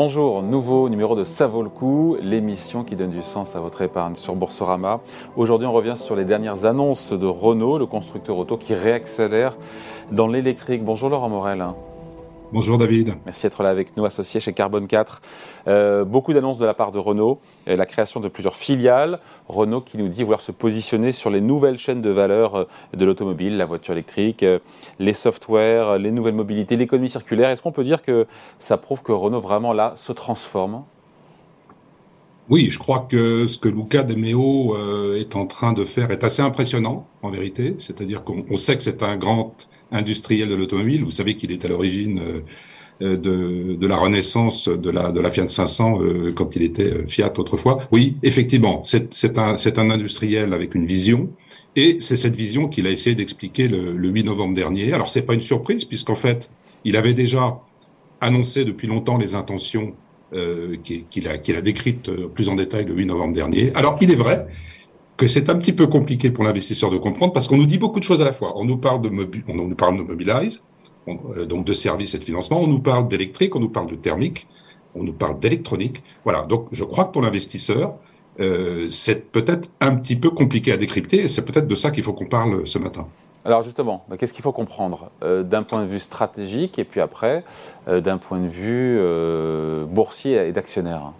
Bonjour, nouveau numéro de Ça le coup, l'émission qui donne du sens à votre épargne sur Boursorama. Aujourd'hui, on revient sur les dernières annonces de Renault, le constructeur auto qui réaccélère dans l'électrique. Bonjour Laurent Morel. Bonjour David. Merci d'être là avec nous, associé chez Carbone 4. Euh, beaucoup d'annonces de la part de Renault, la création de plusieurs filiales. Renault qui nous dit vouloir se positionner sur les nouvelles chaînes de valeur euh, de l'automobile, la voiture électrique, euh, les softwares, les nouvelles mobilités, l'économie circulaire. Est-ce qu'on peut dire que ça prouve que Renault vraiment là se transforme? Oui, je crois que ce que Luca De Meo est en train de faire est assez impressionnant, en vérité. C'est-à-dire qu'on sait que c'est un grand industriel de l'automobile. Vous savez qu'il est à l'origine euh, de, de, la renaissance de la, Fiat 500 euh, quand il était euh, Fiat autrefois. Oui, effectivement, c'est un, un industriel avec une vision. Et c'est cette vision qu'il a essayé d'expliquer le, le 8 novembre dernier. Alors c'est pas une surprise puisqu'en fait, il avait déjà annoncé depuis longtemps les intentions euh, qu'il a, a décrites plus en détail le 8 novembre dernier. Alors il est vrai que c'est un petit peu compliqué pour l'investisseur de comprendre parce qu'on nous dit beaucoup de choses à la fois. On nous parle de, on nous parle de Mobilize, euh, donc de services et de financement, on nous parle d'électrique, on nous parle de thermique, on nous parle d'électronique. Voilà, donc je crois que pour l'investisseur, euh, c'est peut-être un petit peu compliqué à décrypter et c'est peut-être de ça qu'il faut qu'on parle ce matin. Alors justement, bah, qu'est-ce qu'il faut comprendre euh, d'un point de vue stratégique et puis après d'un point de vue boursier et d'actionnaire?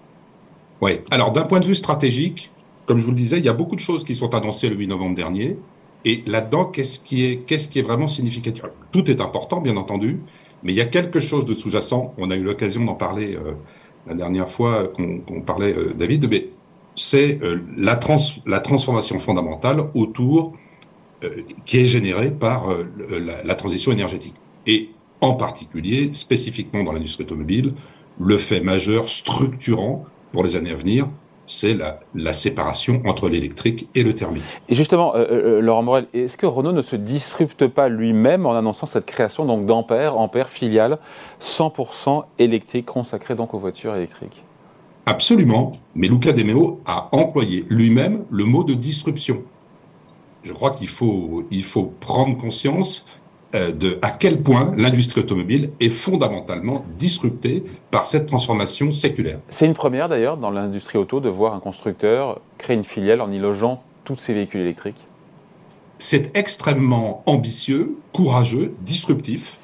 Oui, alors d'un point de vue stratégique, comme je vous le disais, il y a beaucoup de choses qui sont annoncées le 8 novembre dernier. Et là-dedans, qu'est-ce qui est, qu'est-ce qui est vraiment significatif? Tout est important, bien entendu, mais il y a quelque chose de sous-jacent. On a eu l'occasion d'en parler euh, la dernière fois qu'on, parlait, euh, David, mais c'est euh, la, trans, la transformation fondamentale autour qui est générée par la, la transition énergétique. Et en particulier, spécifiquement dans l'industrie automobile, le fait majeur structurant pour les années à venir, c'est la, séparation entre l'électrique et le thermique. Et justement, euh, euh, Laurent Morel, est-ce que Renault ne se disrupte pas lui-même en annonçant cette création donc d'Ampère, Ampère filiale 100% électrique consacrée donc aux voitures électriques? Absolument, mais Luca De Meo a employé lui-même le mot de disruption. Je crois qu'il faut, il faut prendre conscience euh, de à quel point l'industrie automobile est fondamentalement disruptée par cette transformation séculaire. C'est une première d'ailleurs dans l'industrie auto de voir un constructeur créer une filiale en y logeant tous ses véhicules électriques. C'est extrêmement ambitieux, courageux, disruptif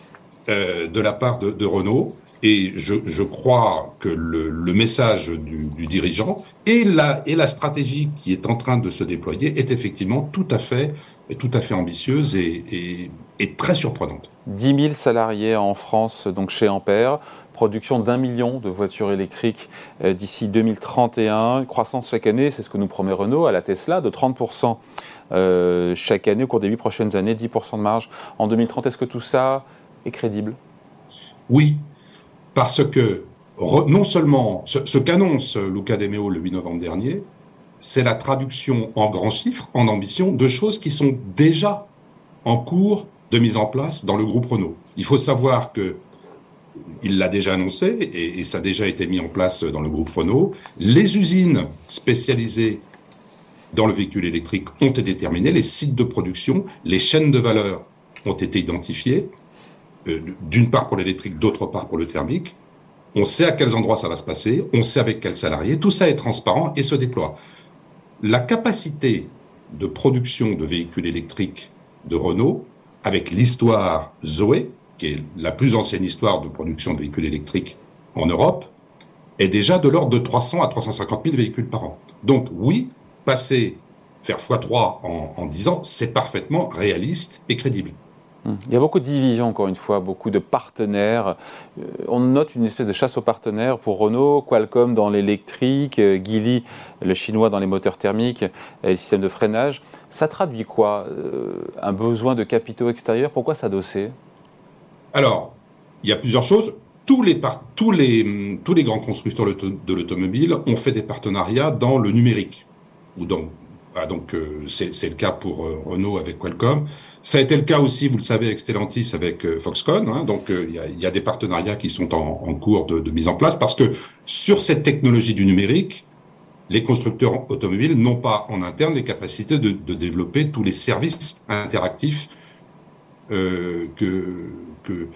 euh, de la part de, Renault. Et je, crois que le, message du, dirigeant et la, et la stratégie qui est en train de se déployer est effectivement tout à fait est tout à fait ambitieuse et, très surprenante. 10 000 salariés en France, donc chez Ampère, production d'un million de voitures électriques euh, d'ici 2031, croissance chaque année, c'est ce que nous promet Renault à la Tesla, de 30% euh, chaque année au cours des 8 prochaines années, 10% de marge en 2030. Est-ce que tout ça est crédible? Oui, parce que non seulement ce, ce qu'annonce Luca De Meo le 8 novembre dernier, c'est la traduction en grands chiffres, en ambition, de choses qui sont déjà en cours de mise en place dans le groupe Renault. Il faut savoir que il l'a déjà annoncé et, ça a déjà été mis en place dans le groupe Renault. Les usines spécialisées dans le véhicule électrique ont été déterminées, les sites de production, les chaînes de valeur ont été identifiées, d'une part pour l'électrique, d'autre part pour le thermique. On sait à quels endroits ça va se passer, on sait avec quels salariés, tout ça est transparent et se déploie la capacité de production de véhicules électriques de Renault, avec l'histoire Zoé, qui est la plus ancienne histoire de production de véhicules électriques en Europe, est déjà de l'ordre de 300 à 350 000 véhicules par an. Donc oui, passer, faire x3 en, en 10 ans, c'est parfaitement réaliste et crédible. Il y a beaucoup de divisions, encore une fois, beaucoup de partenaires. Euh, on note une espèce de chasse aux partenaires pour Renault, Qualcomm dans l'électrique, euh, Geely, le chinois dans les moteurs thermiques et les systèmes de freinage. Ça traduit quoi euh, Un besoin de capitaux extérieurs? Pourquoi s'adosser? Alors, il y a plusieurs choses. Tous les, tous les, tous les grands constructeurs de l'automobile ont fait des partenariats dans le numérique. Ou dans, ah, donc, c'est le cas pour Renault avec Qualcomm. Ça a été le cas aussi, vous le savez, avec Stellantis, avec euh, Foxconn. Hein, donc, euh, il y, a, des partenariats qui sont en, cours de, mise en place parce que sur cette technologie du numérique, les constructeurs automobiles n'ont pas en interne les capacités de, développer tous les services interactifs euh, que, que,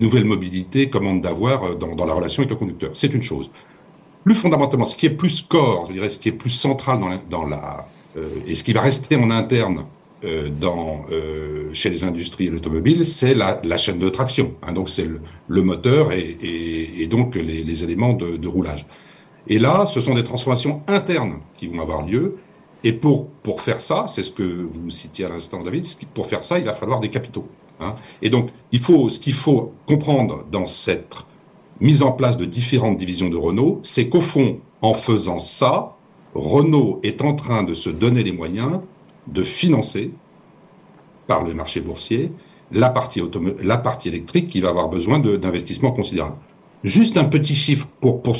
nouvelle mobilité commande d'avoir dans, dans, la relation avec le conducteur. C'est une chose. Plus fondamentalement, ce qui est plus core, je dirais, ce qui est plus central dans la, dans la et ce qui va rester en interne euh, dans, euh, chez les industries et l'automobile, c'est la, la, chaîne de traction. Hein, donc c'est le, moteur et, et, donc les, les éléments de, de, roulage. Et là, ce sont des transformations internes qui vont avoir lieu. Et pour, pour faire ça, c'est ce que vous citiez à l'instant, David, pour faire ça, il va falloir des capitaux. Hein. Et donc, il faut, ce qu'il faut comprendre dans cette mise en place de différentes divisions de Renault, c'est qu'au fond, en faisant ça, Renault est en train de se donner les moyens de financer par le marché boursier la partie, électrique qui va avoir besoin d'investissements considérables. Juste un petit chiffre pour, pour,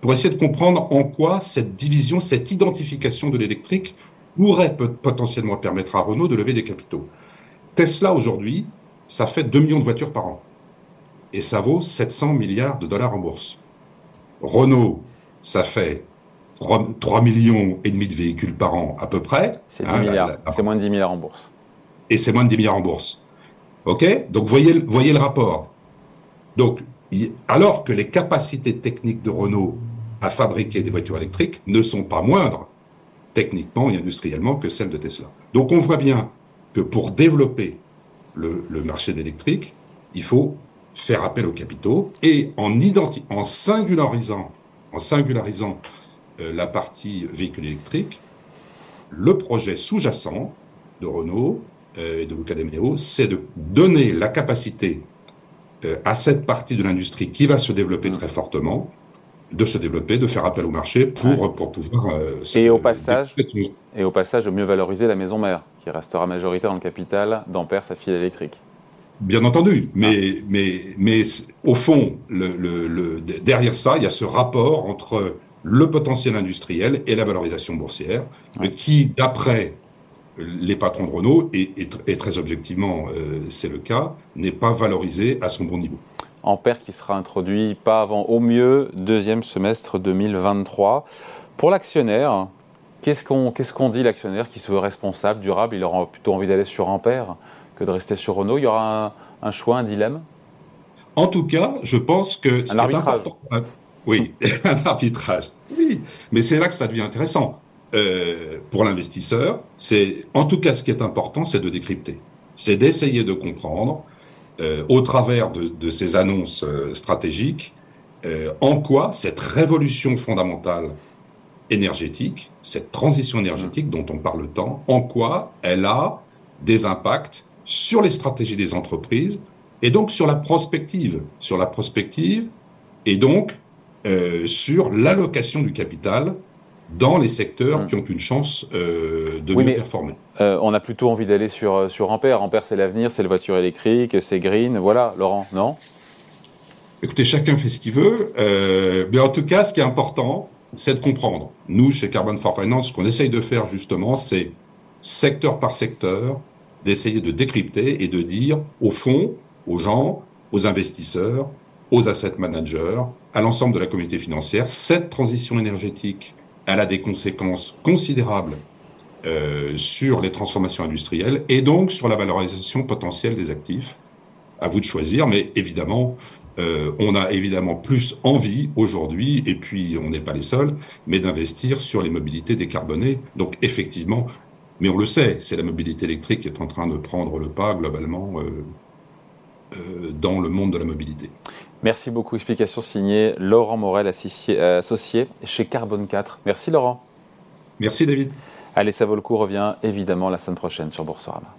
pour essayer de comprendre en quoi cette division, cette identification de l'électrique pourrait potentiellement permettre à Renault de lever des capitaux. Tesla aujourd'hui, ça fait 2 millions de voitures par an. Et ça vaut 700 milliards de dollars en bourse. Renault, ça fait 3, millions et demi de véhicules par an à peu près. C'est hein, milliards. C'est moins de 10 milliards en bourse. Et c'est moins de 10 milliards en bourse. OK? Donc voyez, voyez le rapport. Donc, alors que les capacités techniques de Renault à fabriquer des voitures électriques ne sont pas moindres, techniquement et industriellement, que celles de Tesla. Donc on voit bien que pour développer le, le marché d'électrique, il faut faire appel aux capitaux et en, en singularisant, en singularisant euh, la partie véhicule électrique, le projet sous-jacent de Renault euh, et de Luca de c'est de donner la capacité euh, à cette partie de l'industrie qui va se développer très fortement, de se développer, de faire appel au marché pour, pour pouvoir... et, au passage, et au passage, mieux valoriser la maison mère, qui restera majoritaire dans le capital d'Ampère, sa file électrique. Bien entendu, mais, ah. mais, mais au fond, le, le, derrière ça, il y a ce rapport entre le potentiel industriel et la valorisation boursière, qui, d'après les patrons de Renault, et, très objectivement euh, c'est le cas, n'est pas valorisé à son bon niveau. Ampère qui sera introduit pas avant au mieux deuxième semestre 2023. Pour l'actionnaire, qu'est-ce qu'on qu'est-ce qu'on dit l'actionnaire qui se veut responsable, durable Il aura plutôt envie d'aller sur Ampère? Que de rester sur Renault. Il y aura un, choix, un dilemme En tout cas, je pense que... Un arbitrage. Oui, un arbitrage. Oui, mais c'est là que ça devient intéressant. Euh, pour l'investisseur, c'est en tout cas ce qui est important, c'est de décrypter, c'est d'essayer de comprendre euh, au travers de, de ces annonces euh, stratégiques en quoi cette révolution fondamentale énergétique, cette transition énergétique dont on parle tant, en quoi elle a des impacts sur les stratégies des entreprises et donc sur la prospective, sur la prospective et donc euh, sur l'allocation du capital dans les secteurs mmh. qui ont une chance euh, de mieux performer. Euh, on a plutôt envie d'aller sur, sur Ampère. Ampère, c'est l'avenir, c'est la voiture électrique, c'est green. Voilà, Laurent, non? Écoutez, chacun fait ce qu'il veut. mais en tout cas, ce qui est important, c'est de comprendre. Nous, chez Carbon for Finance, ce qu'on essaye de faire justement, c'est secteur par secteur, d'essayer de décrypter et de dire, au fond, aux gens, aux investisseurs, aux asset managers, à l'ensemble de la communauté financière. Cette transition énergétique, elle a des conséquences considérables euh, sur les transformations industrielles et donc sur la valorisation potentielle des actifs. À vous de choisir, mais évidemment, euh, on a évidemment plus envie aujourd'hui, et puis on n'est pas les seuls, mais d'investir sur les mobilités décarbonées. Donc effectivement, mais on le sait, c'est la mobilité électrique qui est en train de prendre le pas globalement euh, euh, dans le monde de la mobilité. Merci beaucoup. Explication signée Laurent Morel, associé chez Carbone 4. Merci Laurent. Merci David. Allez, ça vaut le coup revient évidemment la semaine prochaine sur Boursorama.